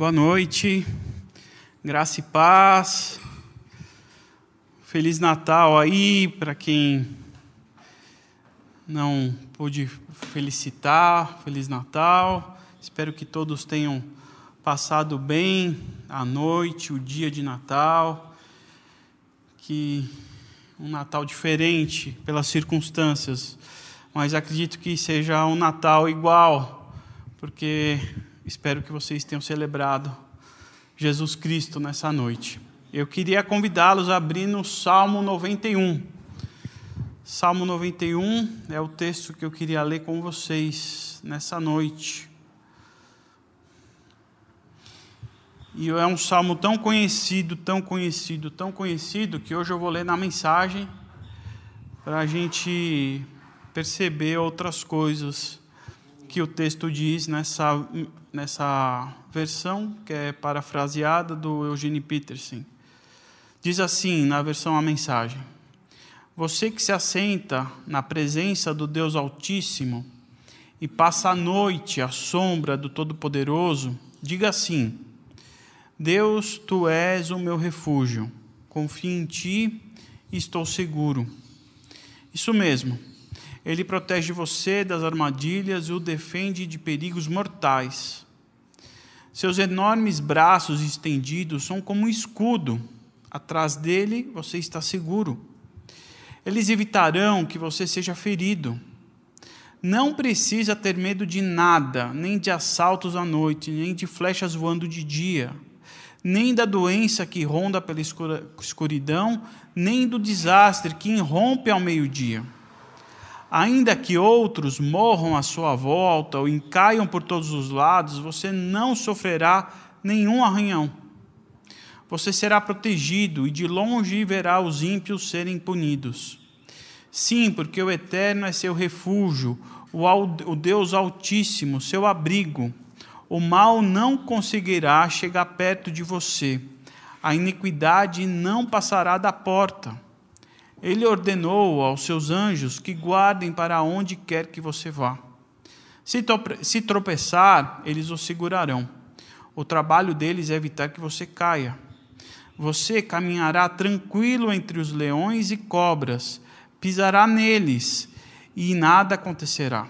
Boa noite, graça e paz. Feliz Natal aí para quem não pude felicitar. Feliz Natal. Espero que todos tenham passado bem a noite, o dia de Natal. Que um Natal diferente pelas circunstâncias, mas acredito que seja um Natal igual, porque Espero que vocês tenham celebrado Jesus Cristo nessa noite. Eu queria convidá-los a abrir no Salmo 91. Salmo 91 é o texto que eu queria ler com vocês nessa noite. E é um salmo tão conhecido, tão conhecido, tão conhecido, que hoje eu vou ler na mensagem para a gente perceber outras coisas que o texto diz nessa nessa versão, que é parafraseada do Eugene Peterson. Diz assim, na versão A Mensagem: Você que se assenta na presença do Deus Altíssimo e passa a noite à sombra do Todo-Poderoso, diga assim: Deus, tu és o meu refúgio, confio em ti e estou seguro. Isso mesmo. Ele protege você das armadilhas e o defende de perigos mortais. Seus enormes braços estendidos são como um escudo. Atrás dele você está seguro. Eles evitarão que você seja ferido. Não precisa ter medo de nada, nem de assaltos à noite, nem de flechas voando de dia, nem da doença que ronda pela escuridão, nem do desastre que irrompe ao meio-dia. Ainda que outros morram à sua volta ou encaiam por todos os lados, você não sofrerá nenhum arranhão. Você será protegido e de longe verá os ímpios serem punidos. Sim, porque o Eterno é seu refúgio, o Deus Altíssimo, seu abrigo. O mal não conseguirá chegar perto de você, a iniquidade não passará da porta. Ele ordenou aos seus anjos que guardem para onde quer que você vá. Se tropeçar, eles o segurarão. O trabalho deles é evitar que você caia. Você caminhará tranquilo entre os leões e cobras, pisará neles e nada acontecerá.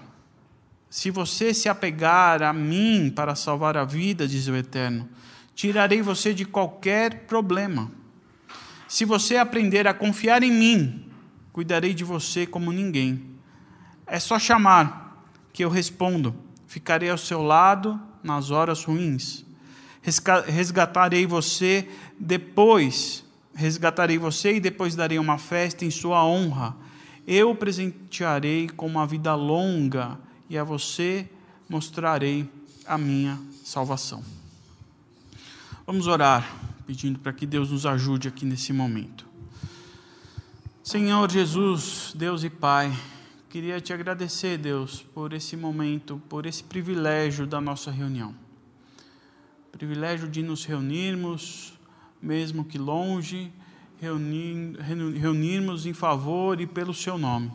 Se você se apegar a mim para salvar a vida, diz o Eterno, tirarei você de qualquer problema. Se você aprender a confiar em mim, cuidarei de você como ninguém. É só chamar, que eu respondo. Ficarei ao seu lado nas horas ruins. Resgatarei você depois, resgatarei você e depois darei uma festa em sua honra. Eu presentearei com uma vida longa e a você mostrarei a minha salvação. Vamos orar pedindo para que Deus nos ajude aqui nesse momento. Senhor Jesus, Deus e Pai, queria te agradecer, Deus, por esse momento, por esse privilégio da nossa reunião. Privilégio de nos reunirmos, mesmo que longe, reunir, reunirmos em favor e pelo Seu nome.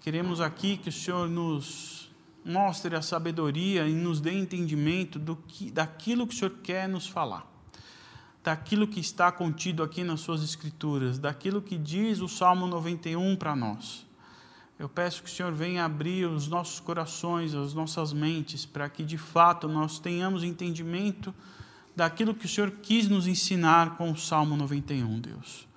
Queremos aqui que o Senhor nos mostre a sabedoria e nos dê entendimento do que, daquilo que o Senhor quer nos falar daquilo que está contido aqui nas suas escrituras, daquilo que diz o Salmo 91 para nós. Eu peço que o Senhor venha abrir os nossos corações, as nossas mentes, para que de fato nós tenhamos entendimento daquilo que o Senhor quis nos ensinar com o Salmo 91, Deus.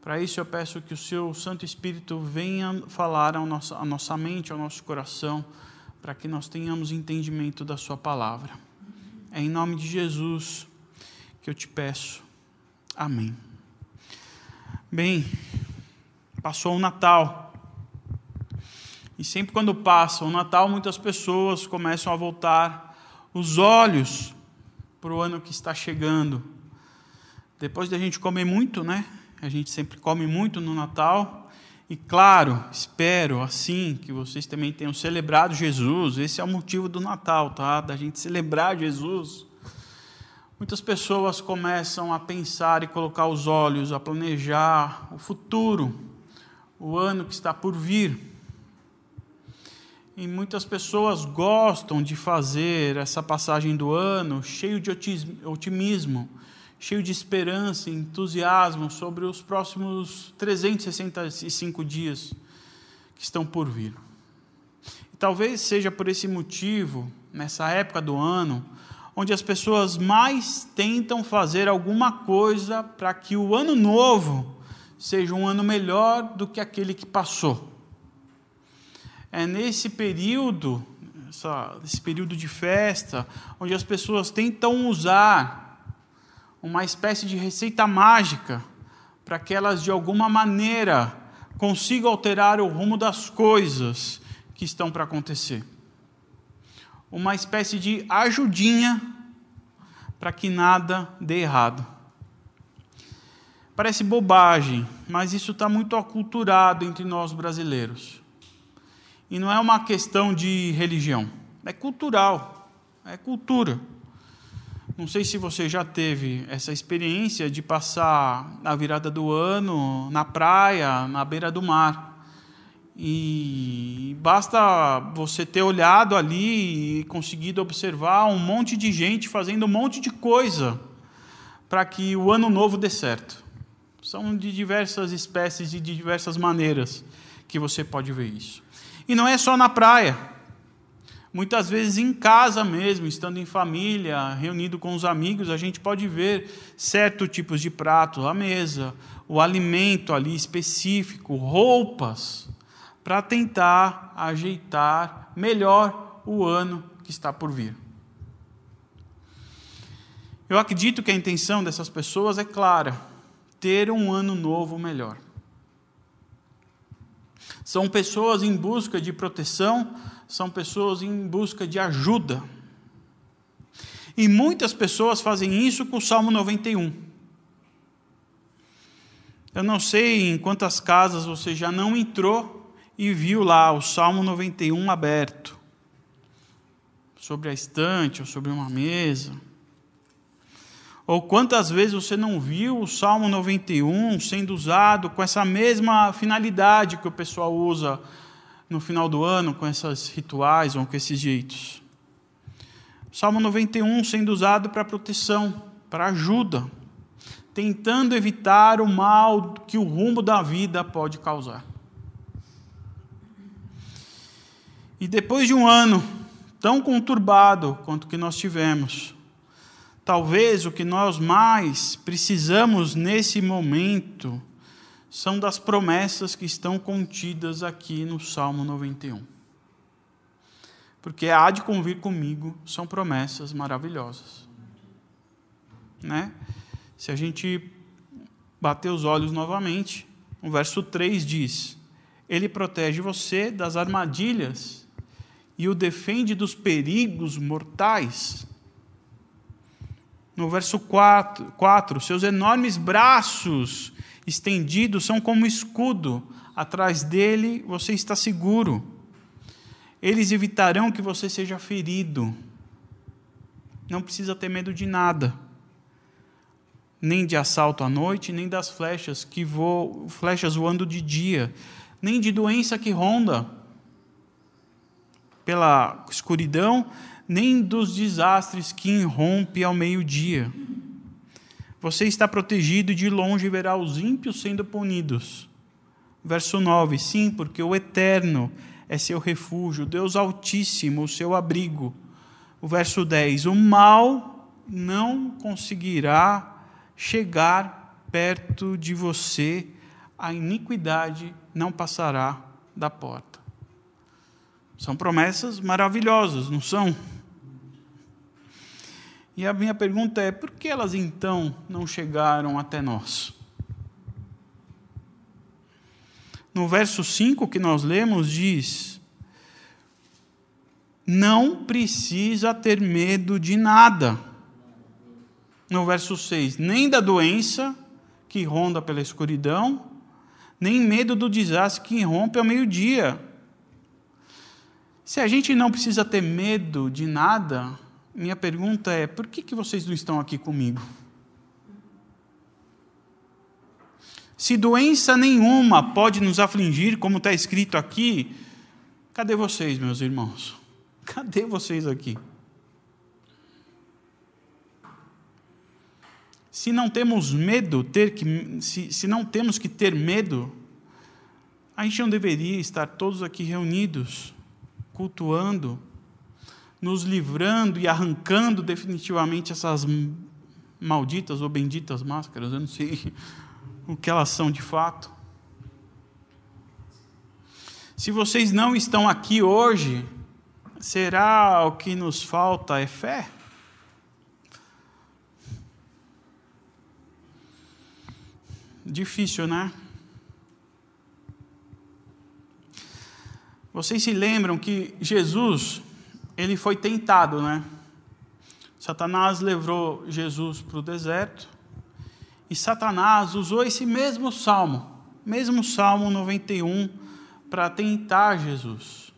Para isso eu peço que o seu Santo Espírito venha falar à nossa, à nossa mente, ao nosso coração, para que nós tenhamos entendimento da Sua palavra. É em nome de Jesus que eu te peço. Amém. Bem, passou o Natal. E sempre quando passa o Natal, muitas pessoas começam a voltar os olhos para o ano que está chegando. Depois da gente comer muito, né? A gente sempre come muito no Natal. E claro, espero assim que vocês também tenham celebrado Jesus. Esse é o motivo do Natal, tá? Da gente celebrar Jesus. Muitas pessoas começam a pensar e colocar os olhos, a planejar o futuro, o ano que está por vir. e muitas pessoas gostam de fazer essa passagem do ano cheio de otimismo, cheio de esperança e entusiasmo sobre os próximos 365 dias que estão por vir. E talvez seja por esse motivo, nessa época do ano, onde as pessoas mais tentam fazer alguma coisa para que o ano novo seja um ano melhor do que aquele que passou é nesse período, essa, esse período de festa, onde as pessoas tentam usar uma espécie de receita mágica para que elas, de alguma maneira, consigam alterar o rumo das coisas que estão para acontecer. Uma espécie de ajudinha para que nada dê errado. Parece bobagem, mas isso está muito aculturado entre nós brasileiros. E não é uma questão de religião, é cultural, é cultura. Não sei se você já teve essa experiência de passar a virada do ano na praia, na beira do mar. E basta você ter olhado ali e conseguido observar um monte de gente fazendo um monte de coisa para que o ano novo dê certo. São de diversas espécies e de diversas maneiras que você pode ver isso. E não é só na praia. Muitas vezes em casa mesmo, estando em família, reunido com os amigos, a gente pode ver certos tipos de pratos à mesa, o alimento ali específico, roupas, para tentar ajeitar melhor o ano que está por vir. Eu acredito que a intenção dessas pessoas é clara: ter um ano novo melhor. São pessoas em busca de proteção, são pessoas em busca de ajuda. E muitas pessoas fazem isso com o Salmo 91. Eu não sei em quantas casas você já não entrou e viu lá o Salmo 91 aberto, sobre a estante ou sobre uma mesa. Ou quantas vezes você não viu o Salmo 91 sendo usado com essa mesma finalidade que o pessoal usa no final do ano, com esses rituais ou com esses jeitos? O Salmo 91 sendo usado para proteção, para ajuda, tentando evitar o mal que o rumo da vida pode causar. E depois de um ano tão conturbado quanto que nós tivemos, Talvez o que nós mais precisamos nesse momento são das promessas que estão contidas aqui no Salmo 91. Porque há de convir comigo são promessas maravilhosas. Né? Se a gente bater os olhos novamente, o verso 3 diz: Ele protege você das armadilhas e o defende dos perigos mortais. No verso 4, 4, seus enormes braços estendidos são como escudo, atrás dele você está seguro. Eles evitarão que você seja ferido. Não precisa ter medo de nada. Nem de assalto à noite, nem das flechas que voam, flechas voando de dia, nem de doença que ronda pela escuridão, nem dos desastres que irrompe ao meio-dia. Você está protegido e de longe verá os ímpios sendo punidos. Verso 9: Sim, porque o Eterno é seu refúgio, Deus Altíssimo, o seu abrigo. O verso 10: O mal não conseguirá chegar perto de você, a iniquidade não passará da porta. São promessas maravilhosas, não são? E a minha pergunta é: por que elas então não chegaram até nós? No verso 5 que nós lemos, diz: Não precisa ter medo de nada. No verso 6, nem da doença que ronda pela escuridão, nem medo do desastre que irrompe ao meio-dia. Se a gente não precisa ter medo de nada, minha pergunta é: por que, que vocês não estão aqui comigo? Se doença nenhuma pode nos afligir, como está escrito aqui, Cadê vocês, meus irmãos? Cadê vocês aqui? Se não temos medo, ter que, se, se não temos que ter medo, a gente não deveria estar todos aqui reunidos, cultuando, nos livrando e arrancando definitivamente essas malditas ou benditas máscaras, eu não sei o que elas são de fato. Se vocês não estão aqui hoje, será o que nos falta é fé? Difícil, né? Vocês se lembram que Jesus, ele foi tentado, né? Satanás levou Jesus para o deserto e Satanás usou esse mesmo salmo, mesmo salmo 91, para tentar Jesus.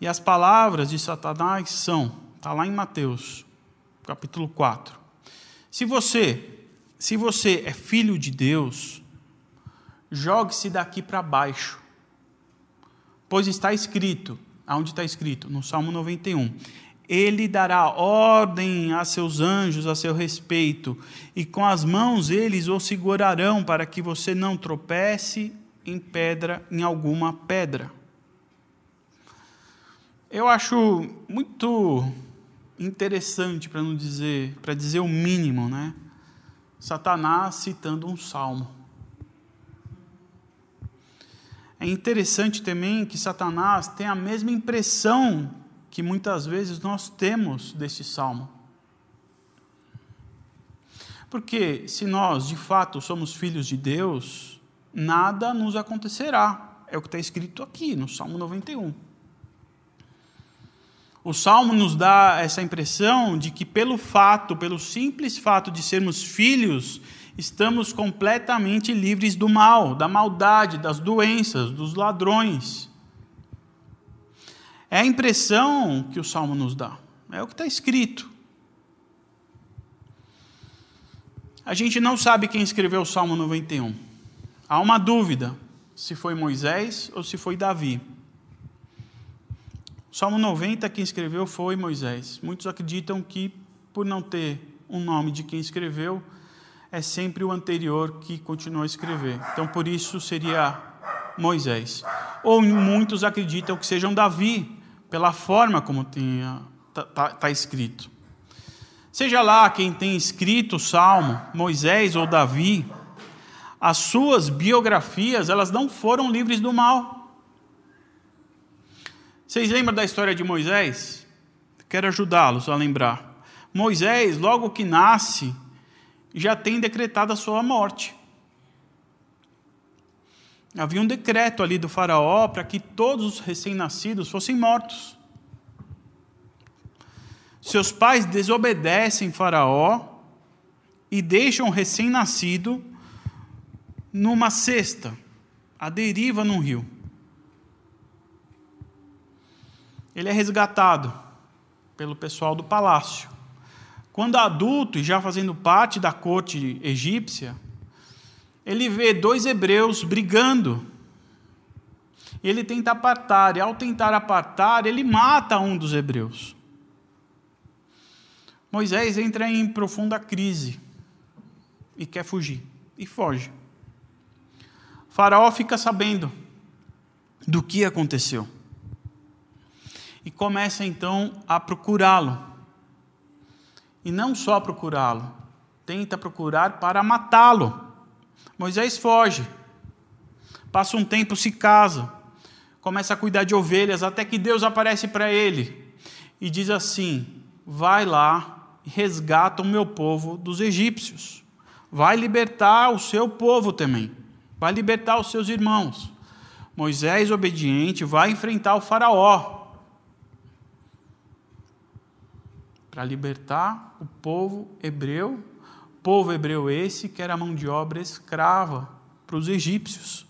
E as palavras de Satanás são, está lá em Mateus, capítulo 4. Se você, se você é filho de Deus, jogue-se daqui para baixo. Pois está escrito, aonde está escrito? No Salmo 91 ele dará ordem a seus anjos a seu respeito, e com as mãos eles o segurarão para que você não tropece em pedra, em alguma pedra. Eu acho muito interessante, para não dizer, para dizer o mínimo, né? Satanás citando um salmo. É interessante também que Satanás tem a mesma impressão que muitas vezes nós temos desse salmo. Porque se nós de fato somos filhos de Deus, nada nos acontecerá. É o que está escrito aqui no Salmo 91. O salmo nos dá essa impressão de que, pelo fato, pelo simples fato de sermos filhos, estamos completamente livres do mal, da maldade, das doenças, dos ladrões. É a impressão que o salmo nos dá, é o que está escrito. A gente não sabe quem escreveu o Salmo 91. Há uma dúvida se foi Moisés ou se foi Davi. O Salmo 90, quem escreveu foi Moisés. Muitos acreditam que, por não ter um nome de quem escreveu, é sempre o anterior que continuou a escrever. Então, por isso seria Moisés. Ou muitos acreditam que sejam Davi, pela forma como está tá, tá escrito. Seja lá quem tem escrito o Salmo, Moisés ou Davi, as suas biografias, elas não foram livres do mal. Vocês lembram da história de Moisés? Quero ajudá-los a lembrar. Moisés, logo que nasce, já tem decretado a sua morte. Havia um decreto ali do Faraó para que todos os recém-nascidos fossem mortos. Seus pais desobedecem Faraó e deixam o recém-nascido numa cesta, à deriva num rio. Ele é resgatado pelo pessoal do palácio. Quando adulto e já fazendo parte da corte egípcia, ele vê dois hebreus brigando. Ele tenta apartar, e ao tentar apartar, ele mata um dos hebreus. Moisés entra em profunda crise e quer fugir, e foge. Faraó fica sabendo do que aconteceu e começa então a procurá-lo. E não só procurá-lo, tenta procurar para matá-lo. Moisés foge, passa um tempo, se casa, começa a cuidar de ovelhas, até que Deus aparece para ele e diz assim: Vai lá resgata o meu povo dos egípcios, vai libertar o seu povo também, vai libertar os seus irmãos. Moisés, obediente, vai enfrentar o Faraó para libertar o povo hebreu Povo hebreu esse que era mão de obra escrava para os egípcios.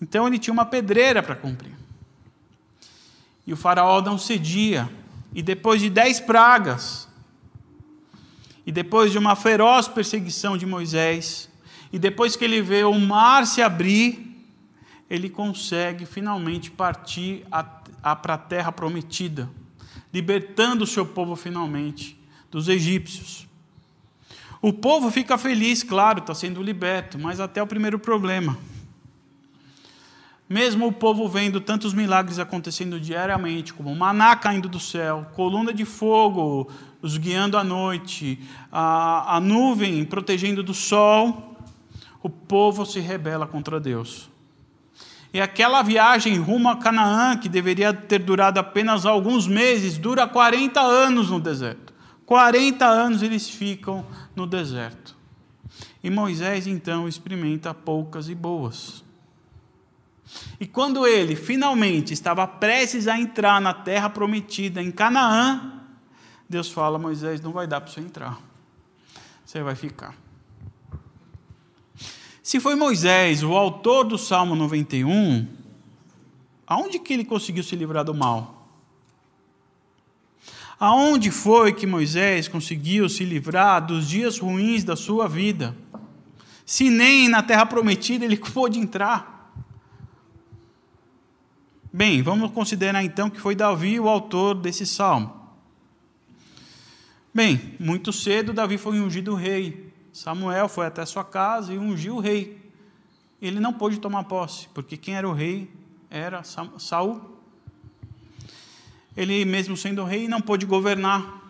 Então ele tinha uma pedreira para cumprir. E o faraó não cedia. E depois de dez pragas, e depois de uma feroz perseguição de Moisés, e depois que ele vê o mar se abrir, ele consegue finalmente partir para a terra prometida, libertando o seu povo finalmente dos egípcios. O povo fica feliz, claro, está sendo liberto, mas até o primeiro problema. Mesmo o povo vendo tantos milagres acontecendo diariamente, como maná caindo do céu, coluna de fogo os guiando à noite, a, a nuvem protegendo do sol, o povo se rebela contra Deus. E aquela viagem rumo a Canaã, que deveria ter durado apenas alguns meses, dura 40 anos no deserto. 40 anos eles ficam no deserto. E Moisés então experimenta poucas e boas. E quando ele finalmente estava prestes a entrar na terra prometida em Canaã, Deus fala: Moisés, não vai dar para você entrar. Você vai ficar. Se foi Moisés o autor do Salmo 91, aonde que ele conseguiu se livrar do mal? Aonde foi que Moisés conseguiu se livrar dos dias ruins da sua vida? Se nem na terra prometida ele pôde entrar. Bem, vamos considerar então que foi Davi o autor desse salmo. Bem, muito cedo Davi foi ungido rei. Samuel foi até sua casa e ungiu o rei. Ele não pôde tomar posse, porque quem era o rei era Saul. Ele, mesmo sendo rei, não pôde governar.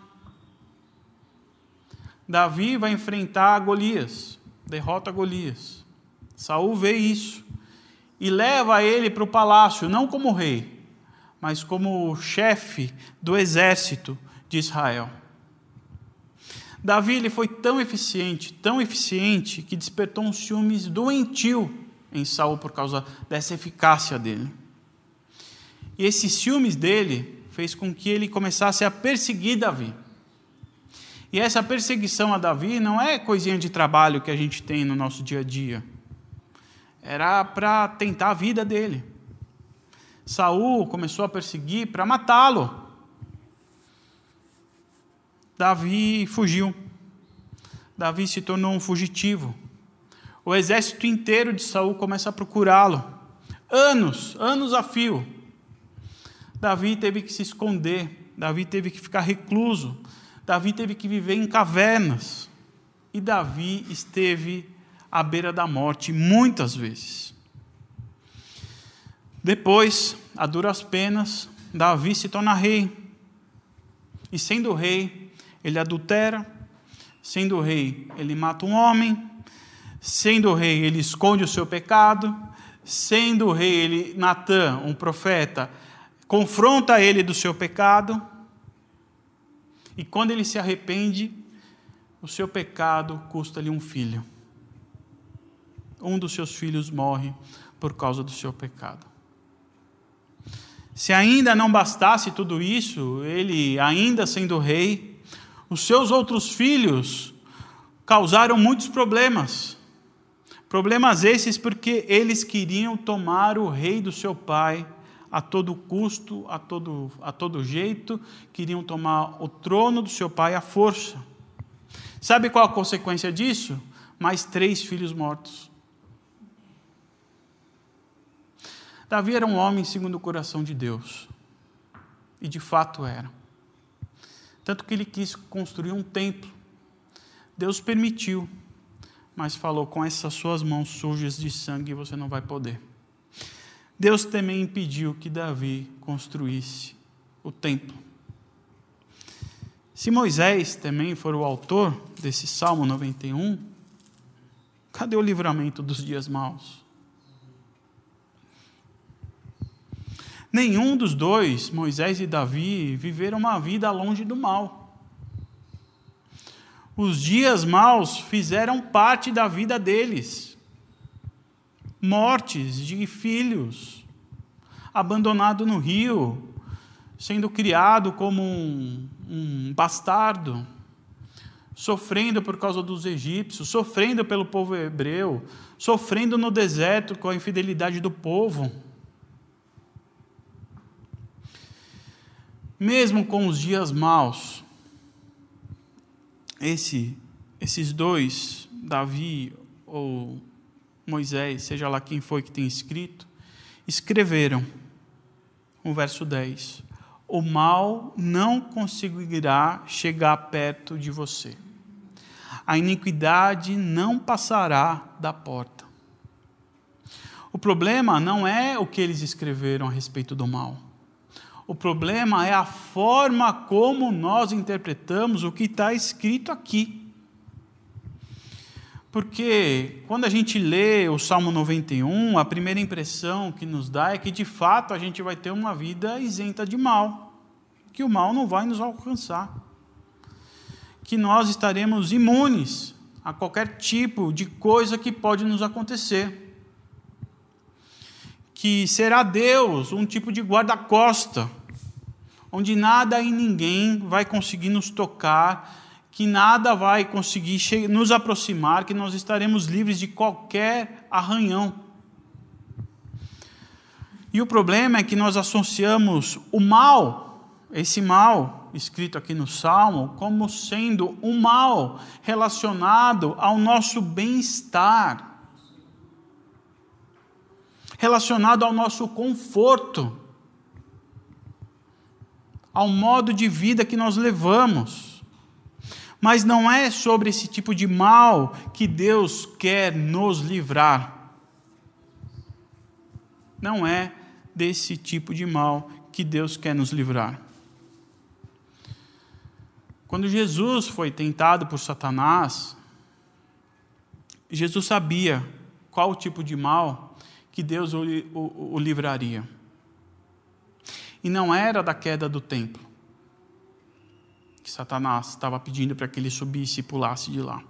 Davi vai enfrentar Golias, derrota Golias. Saul vê isso e leva ele para o palácio, não como rei, mas como chefe do exército de Israel. Davi ele foi tão eficiente, tão eficiente, que despertou um ciúmes doentio em Saul por causa dessa eficácia dele. E esse ciúmes dele fez com que ele começasse a perseguir Davi. E essa perseguição a Davi não é coisinha de trabalho que a gente tem no nosso dia a dia. Era para tentar a vida dele. Saul começou a perseguir para matá-lo. Davi fugiu. Davi se tornou um fugitivo. O exército inteiro de Saul começa a procurá-lo. Anos, anos a fio. Davi teve que se esconder, Davi teve que ficar recluso, Davi teve que viver em cavernas. E Davi esteve à beira da morte muitas vezes. Depois, a duras penas, Davi se torna rei. E sendo rei, ele adultera, sendo rei, ele mata um homem, sendo rei, ele esconde o seu pecado, sendo rei, ele Natã, um profeta, confronta ele do seu pecado. E quando ele se arrepende, o seu pecado custa-lhe um filho. Um dos seus filhos morre por causa do seu pecado. Se ainda não bastasse tudo isso, ele, ainda sendo rei, os seus outros filhos causaram muitos problemas. Problemas esses porque eles queriam tomar o rei do seu pai a todo custo, a todo, a todo jeito, queriam tomar o trono do seu pai à força. Sabe qual a consequência disso? Mais três filhos mortos. Davi era um homem segundo o coração de Deus. E de fato era. Tanto que ele quis construir um templo. Deus permitiu, mas falou: com essas suas mãos sujas de sangue você não vai poder. Deus também impediu que Davi construísse o templo. Se Moisés também for o autor desse Salmo 91, cadê o livramento dos dias maus? Nenhum dos dois, Moisés e Davi, viveram uma vida longe do mal. Os dias maus fizeram parte da vida deles. Mortes de filhos, abandonado no rio, sendo criado como um, um bastardo, sofrendo por causa dos egípcios, sofrendo pelo povo hebreu, sofrendo no deserto com a infidelidade do povo. Mesmo com os dias maus, esse, esses dois, Davi ou Moisés, seja lá quem foi que tem escrito, escreveram, o verso 10: O mal não conseguirá chegar perto de você, a iniquidade não passará da porta. O problema não é o que eles escreveram a respeito do mal. O problema é a forma como nós interpretamos o que está escrito aqui. Porque quando a gente lê o Salmo 91, a primeira impressão que nos dá é que de fato a gente vai ter uma vida isenta de mal, que o mal não vai nos alcançar, que nós estaremos imunes a qualquer tipo de coisa que pode nos acontecer, que será Deus um tipo de guarda-costa, onde nada e ninguém vai conseguir nos tocar que nada vai conseguir nos aproximar, que nós estaremos livres de qualquer arranhão. E o problema é que nós associamos o mal, esse mal escrito aqui no Salmo, como sendo um mal relacionado ao nosso bem-estar, relacionado ao nosso conforto, ao modo de vida que nós levamos. Mas não é sobre esse tipo de mal que Deus quer nos livrar. Não é desse tipo de mal que Deus quer nos livrar. Quando Jesus foi tentado por Satanás, Jesus sabia qual tipo de mal que Deus o livraria. E não era da queda do templo que Satanás estava pedindo para que ele subisse e pulasse de lá.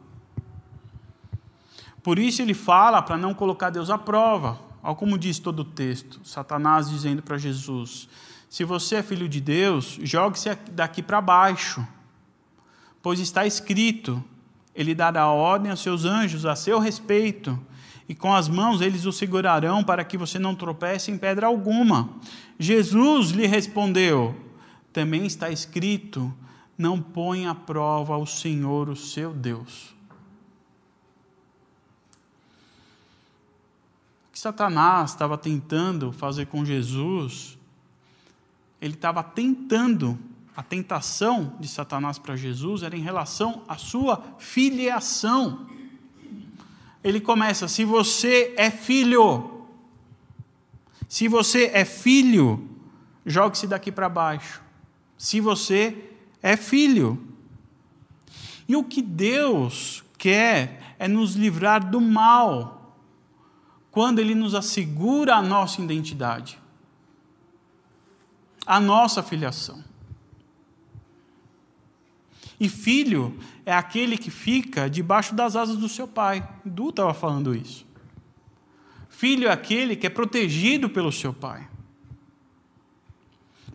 Por isso ele fala para não colocar Deus à prova. Olha como diz todo o texto. Satanás dizendo para Jesus: Se você é filho de Deus, jogue-se daqui para baixo. Pois está escrito: Ele dará ordem aos seus anjos a seu respeito, e com as mãos eles o segurarão para que você não tropece em pedra alguma. Jesus lhe respondeu: Também está escrito: não põe à prova o Senhor, o seu Deus. O que Satanás estava tentando fazer com Jesus, ele estava tentando, a tentação de Satanás para Jesus era em relação à sua filiação. Ele começa: se você é filho, se você é filho, jogue-se daqui para baixo. Se você é filho. E o que Deus quer é nos livrar do mal, quando Ele nos assegura a nossa identidade, a nossa filiação. E filho é aquele que fica debaixo das asas do seu pai. Du estava falando isso. Filho é aquele que é protegido pelo seu pai.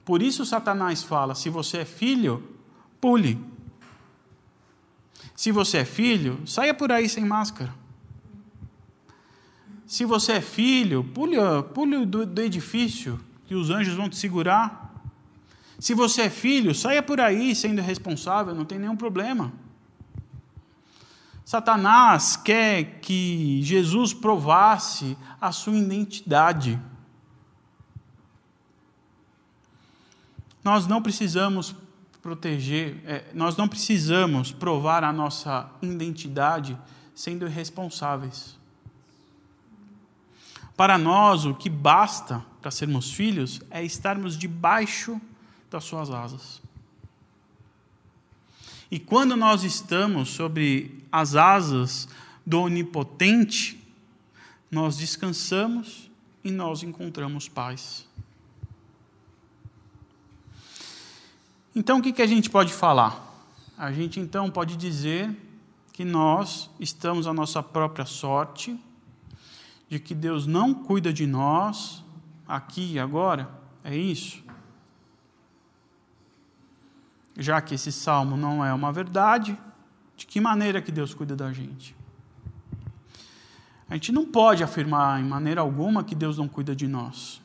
Por isso Satanás fala: se você é filho, pule. Se você é filho, saia por aí sem máscara. Se você é filho, pule, pule do, do edifício, que os anjos vão te segurar. Se você é filho, saia por aí sendo responsável, não tem nenhum problema. Satanás quer que Jesus provasse a sua identidade. Nós não precisamos proteger, é, nós não precisamos provar a nossa identidade sendo irresponsáveis. Para nós, o que basta para sermos filhos é estarmos debaixo das suas asas. E quando nós estamos sobre as asas do Onipotente, nós descansamos e nós encontramos paz. Então, o que, que a gente pode falar? A gente então pode dizer que nós estamos à nossa própria sorte, de que Deus não cuida de nós aqui e agora, é isso? Já que esse salmo não é uma verdade, de que maneira que Deus cuida da gente? A gente não pode afirmar em maneira alguma que Deus não cuida de nós.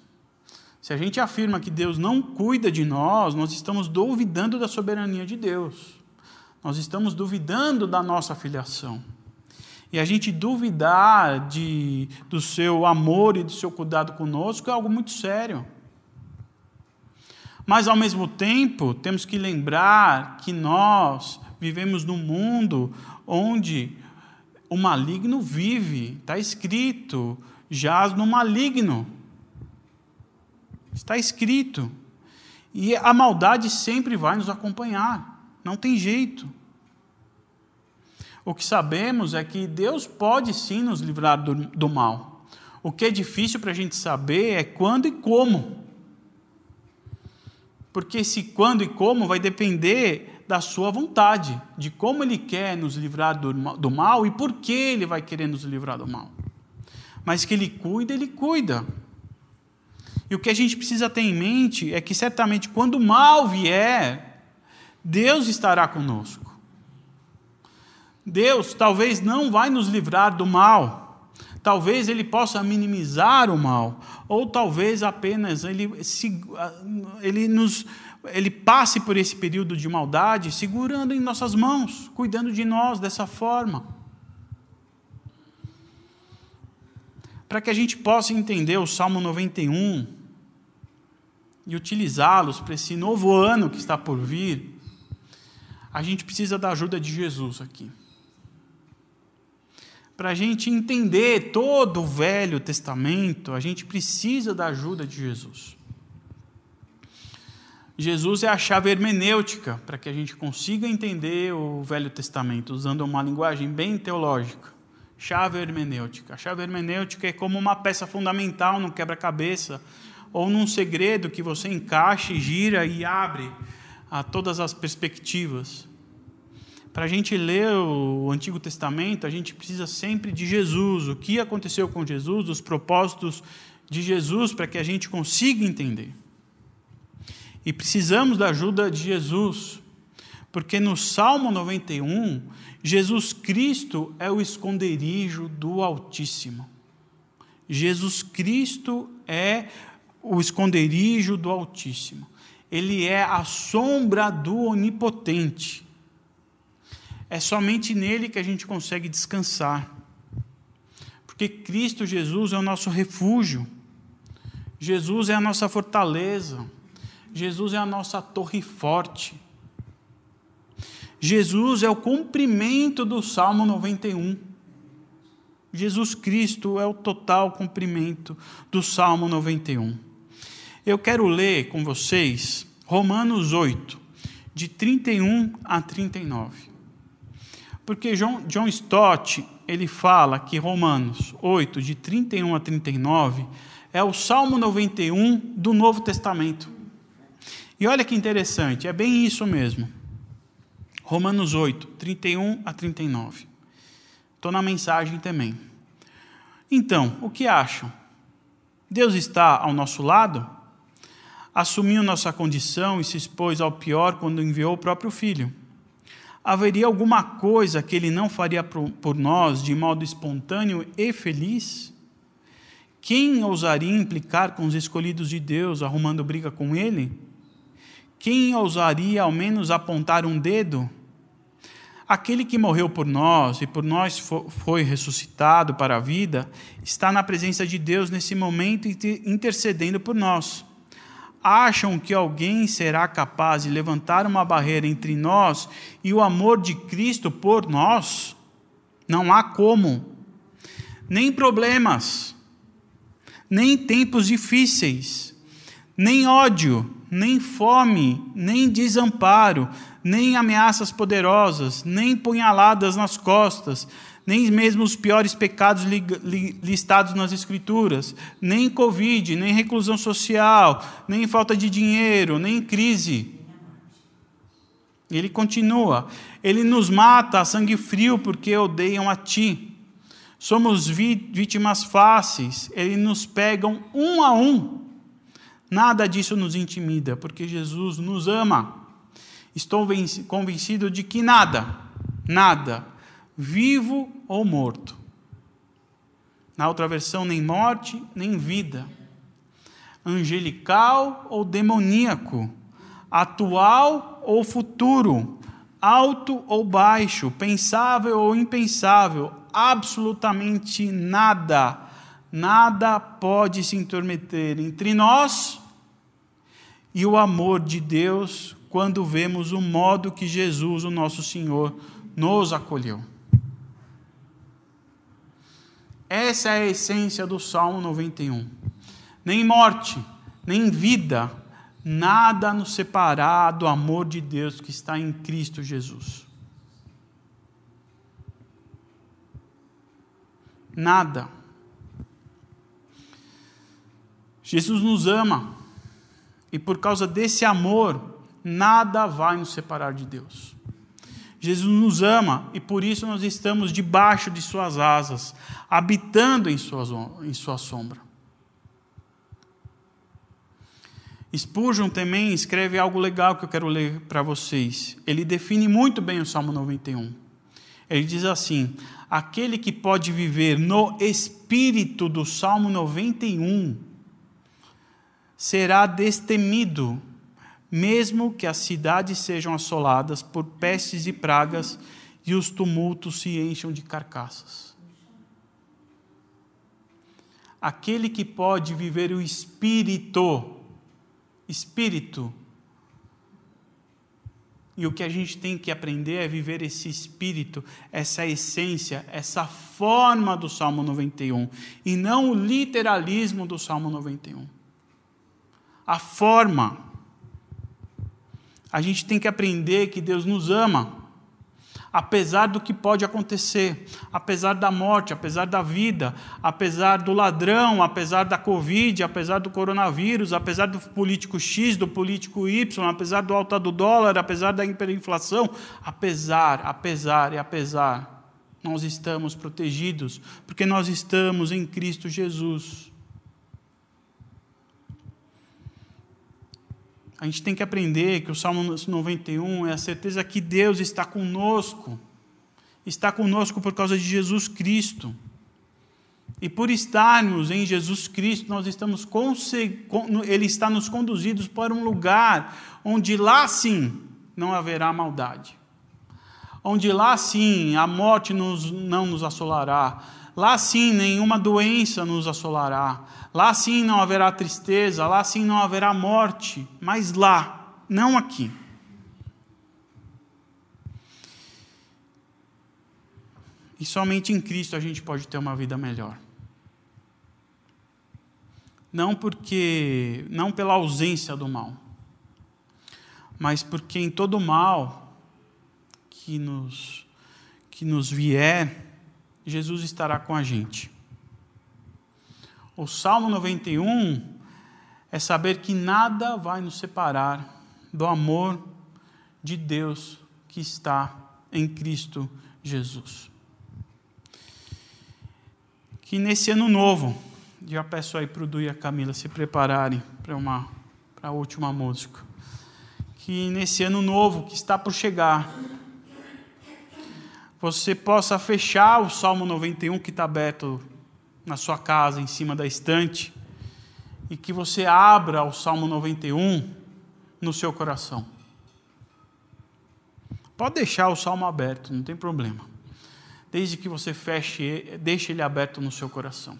Se a gente afirma que Deus não cuida de nós, nós estamos duvidando da soberania de Deus. Nós estamos duvidando da nossa filiação. E a gente duvidar de, do seu amor e do seu cuidado conosco é algo muito sério. Mas, ao mesmo tempo, temos que lembrar que nós vivemos num mundo onde o maligno vive, está escrito, jaz no maligno. Está escrito. E a maldade sempre vai nos acompanhar, não tem jeito. O que sabemos é que Deus pode sim nos livrar do, do mal. O que é difícil para a gente saber é quando e como. Porque esse quando e como vai depender da sua vontade, de como Ele quer nos livrar do, do mal e por que Ele vai querer nos livrar do mal. Mas que Ele cuida, Ele cuida. E o que a gente precisa ter em mente é que certamente quando o mal vier, Deus estará conosco. Deus talvez não vai nos livrar do mal. Talvez ele possa minimizar o mal, ou talvez apenas ele, se, ele nos ele passe por esse período de maldade segurando em nossas mãos, cuidando de nós dessa forma. Para que a gente possa entender o Salmo 91 e utilizá-los para esse novo ano que está por vir, a gente precisa da ajuda de Jesus aqui para a gente entender todo o Velho Testamento, a gente precisa da ajuda de Jesus. Jesus é a chave hermenêutica para que a gente consiga entender o Velho Testamento, usando uma linguagem bem teológica. Chave hermenêutica. A chave hermenêutica é como uma peça fundamental no quebra-cabeça, ou num segredo que você encaixa, gira e abre a todas as perspectivas. Para a gente ler o Antigo Testamento, a gente precisa sempre de Jesus, o que aconteceu com Jesus, os propósitos de Jesus, para que a gente consiga entender. E precisamos da ajuda de Jesus, porque no Salmo 91, Jesus Cristo é o esconderijo do Altíssimo. Jesus Cristo é o esconderijo do Altíssimo. Ele é a sombra do Onipotente. É somente nele que a gente consegue descansar. Porque Cristo Jesus é o nosso refúgio. Jesus é a nossa fortaleza. Jesus é a nossa torre forte. Jesus é o cumprimento do Salmo 91. Jesus Cristo é o total cumprimento do Salmo 91. Eu quero ler com vocês Romanos 8, de 31 a 39. Porque John, John Stott, ele fala que Romanos 8, de 31 a 39, é o Salmo 91 do Novo Testamento. E olha que interessante, é bem isso mesmo. Romanos 8, 31 a 39. Estou na mensagem também. Então, o que acham? Deus está ao nosso lado? Assumiu nossa condição e se expôs ao pior quando enviou o próprio Filho haveria alguma coisa que ele não faria por nós de modo espontâneo e feliz? Quem ousaria implicar com os escolhidos de Deus, arrumando briga com ele? Quem ousaria ao menos apontar um dedo? Aquele que morreu por nós e por nós foi ressuscitado para a vida, está na presença de Deus nesse momento intercedendo por nós acham que alguém será capaz de levantar uma barreira entre nós e o amor de Cristo por nós? Não há como. Nem problemas, nem tempos difíceis, nem ódio, nem fome, nem desamparo, nem ameaças poderosas, nem punhaladas nas costas, nem mesmo os piores pecados listados nas Escrituras, nem Covid, nem reclusão social, nem falta de dinheiro, nem crise. Ele continua: Ele nos mata a sangue frio porque odeiam a ti. Somos vítimas fáceis, eles nos pegam um a um. Nada disso nos intimida, porque Jesus nos ama. Estou convencido de que nada, nada vivo ou morto. Na outra versão, nem morte, nem vida. Angelical ou demoníaco. Atual ou futuro. alto ou baixo, pensável ou impensável, absolutamente nada, nada pode se intrometer entre nós e o amor de Deus quando vemos o modo que Jesus, o nosso Senhor, nos acolheu. Essa é a essência do Salmo 91. Nem morte, nem vida, nada nos separar do amor de Deus que está em Cristo Jesus. Nada. Jesus nos ama. E por causa desse amor, nada vai nos separar de Deus. Jesus nos ama e por isso nós estamos debaixo de Suas asas, habitando em Sua, em sua sombra. Spurgeon também escreve algo legal que eu quero ler para vocês. Ele define muito bem o Salmo 91. Ele diz assim: aquele que pode viver no espírito do Salmo 91 será destemido, mesmo que as cidades sejam assoladas por pestes e pragas e os tumultos se encham de carcaças. Aquele que pode viver o espírito, espírito, e o que a gente tem que aprender é viver esse espírito, essa essência, essa forma do Salmo 91, e não o literalismo do Salmo 91 a forma. A gente tem que aprender que Deus nos ama, apesar do que pode acontecer, apesar da morte, apesar da vida, apesar do ladrão, apesar da Covid, apesar do coronavírus, apesar do político X, do político Y, apesar do alta do dólar, apesar da hiperinflação, apesar, apesar e apesar, nós estamos protegidos, porque nós estamos em Cristo Jesus. A gente tem que aprender que o Salmo 91 é a certeza que Deus está conosco. Está conosco por causa de Jesus Cristo. E por estarmos em Jesus Cristo, nós estamos ele está nos conduzidos para um lugar onde lá sim não haverá maldade. Onde lá sim a morte nos, não nos assolará. Lá sim nenhuma doença nos assolará. Lá sim não haverá tristeza, lá sim não haverá morte, mas lá, não aqui. E somente em Cristo a gente pode ter uma vida melhor. Não porque, não pela ausência do mal, mas porque em todo mal que nos que nos vier, Jesus estará com a gente. O Salmo 91 é saber que nada vai nos separar do amor de Deus que está em Cristo Jesus. Que nesse ano novo, já peço aí para o Du e a Camila se prepararem para uma para a última música. Que nesse ano novo que está por chegar, você possa fechar o Salmo 91 que está aberto na sua casa, em cima da estante, e que você abra o Salmo 91 no seu coração. Pode deixar o salmo aberto, não tem problema. Desde que você feche, deixe ele aberto no seu coração.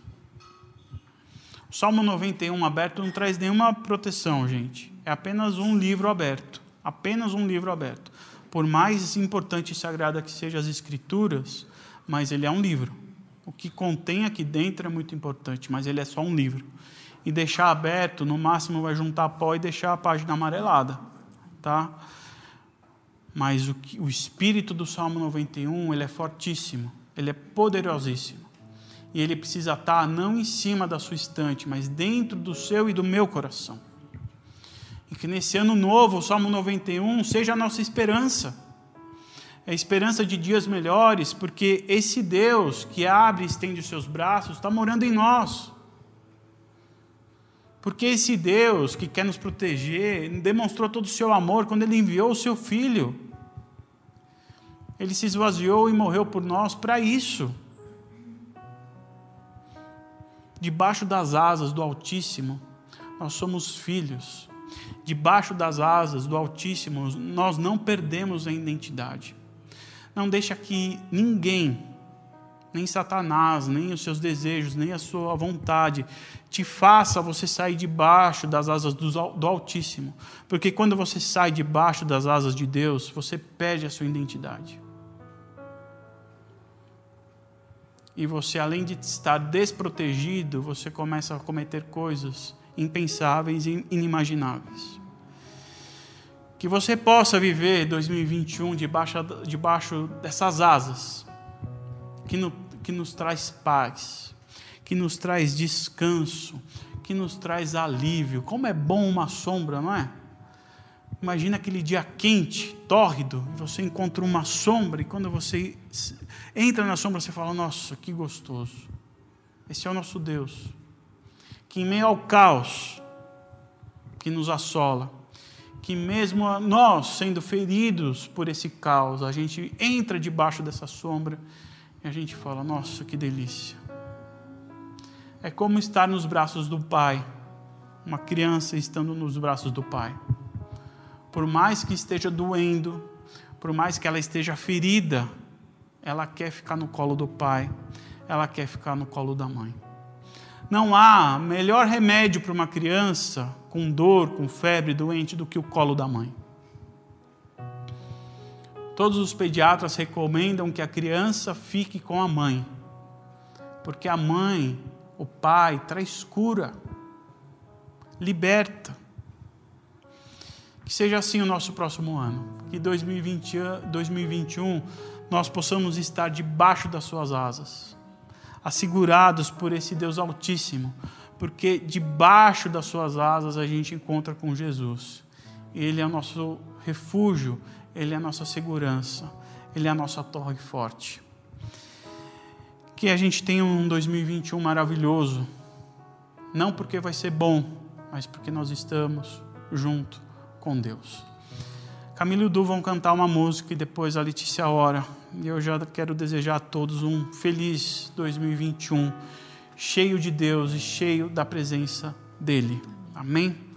O Salmo 91 aberto não traz nenhuma proteção, gente. É apenas um livro aberto. Apenas um livro aberto. Por mais importante e sagrada que sejam as Escrituras, mas ele é um livro. O que contém aqui dentro é muito importante, mas ele é só um livro. E deixar aberto, no máximo vai juntar pó e deixar a página amarelada, tá? Mas o, que, o espírito do Salmo 91, ele é fortíssimo, ele é poderosíssimo. E ele precisa estar não em cima da sua estante, mas dentro do seu e do meu coração. E que nesse ano novo, o Salmo 91 seja a nossa esperança a esperança de dias melhores, porque esse Deus que abre e estende os seus braços está morando em nós. Porque esse Deus que quer nos proteger demonstrou todo o seu amor quando ele enviou o seu filho. Ele se esvaziou e morreu por nós para isso. Debaixo das asas do Altíssimo, nós somos filhos. Debaixo das asas do Altíssimo, nós não perdemos a identidade. Não deixa que ninguém, nem Satanás, nem os seus desejos, nem a sua vontade, te faça você sair debaixo das asas do Altíssimo. Porque quando você sai debaixo das asas de Deus, você perde a sua identidade. E você, além de estar desprotegido, você começa a cometer coisas impensáveis e inimagináveis. Que você possa viver 2021 debaixo, debaixo dessas asas, que, no, que nos traz paz, que nos traz descanso, que nos traz alívio. Como é bom uma sombra, não é? Imagina aquele dia quente, tórrido, você encontra uma sombra e quando você entra na sombra você fala: Nossa, que gostoso. Esse é o nosso Deus que em meio ao caos que nos assola, que mesmo nós sendo feridos por esse caos, a gente entra debaixo dessa sombra e a gente fala: Nossa, que delícia. É como estar nos braços do Pai, uma criança estando nos braços do Pai. Por mais que esteja doendo, por mais que ela esteja ferida, ela quer ficar no colo do Pai, ela quer ficar no colo da mãe. Não há melhor remédio para uma criança com dor, com febre, doente, do que o colo da mãe. Todos os pediatras recomendam que a criança fique com a mãe, porque a mãe, o pai, traz cura, liberta. Que seja assim o nosso próximo ano. Que 2020, 2021 nós possamos estar debaixo das suas asas assegurados por esse Deus Altíssimo, porque debaixo das suas asas a gente encontra com Jesus. Ele é o nosso refúgio, ele é a nossa segurança, ele é a nossa torre forte. Que a gente tenha um 2021 maravilhoso, não porque vai ser bom, mas porque nós estamos junto com Deus. Camilo e Du vão cantar uma música e depois a Letícia ora. E eu já quero desejar a todos um feliz 2021, cheio de Deus e cheio da presença dEle. Amém?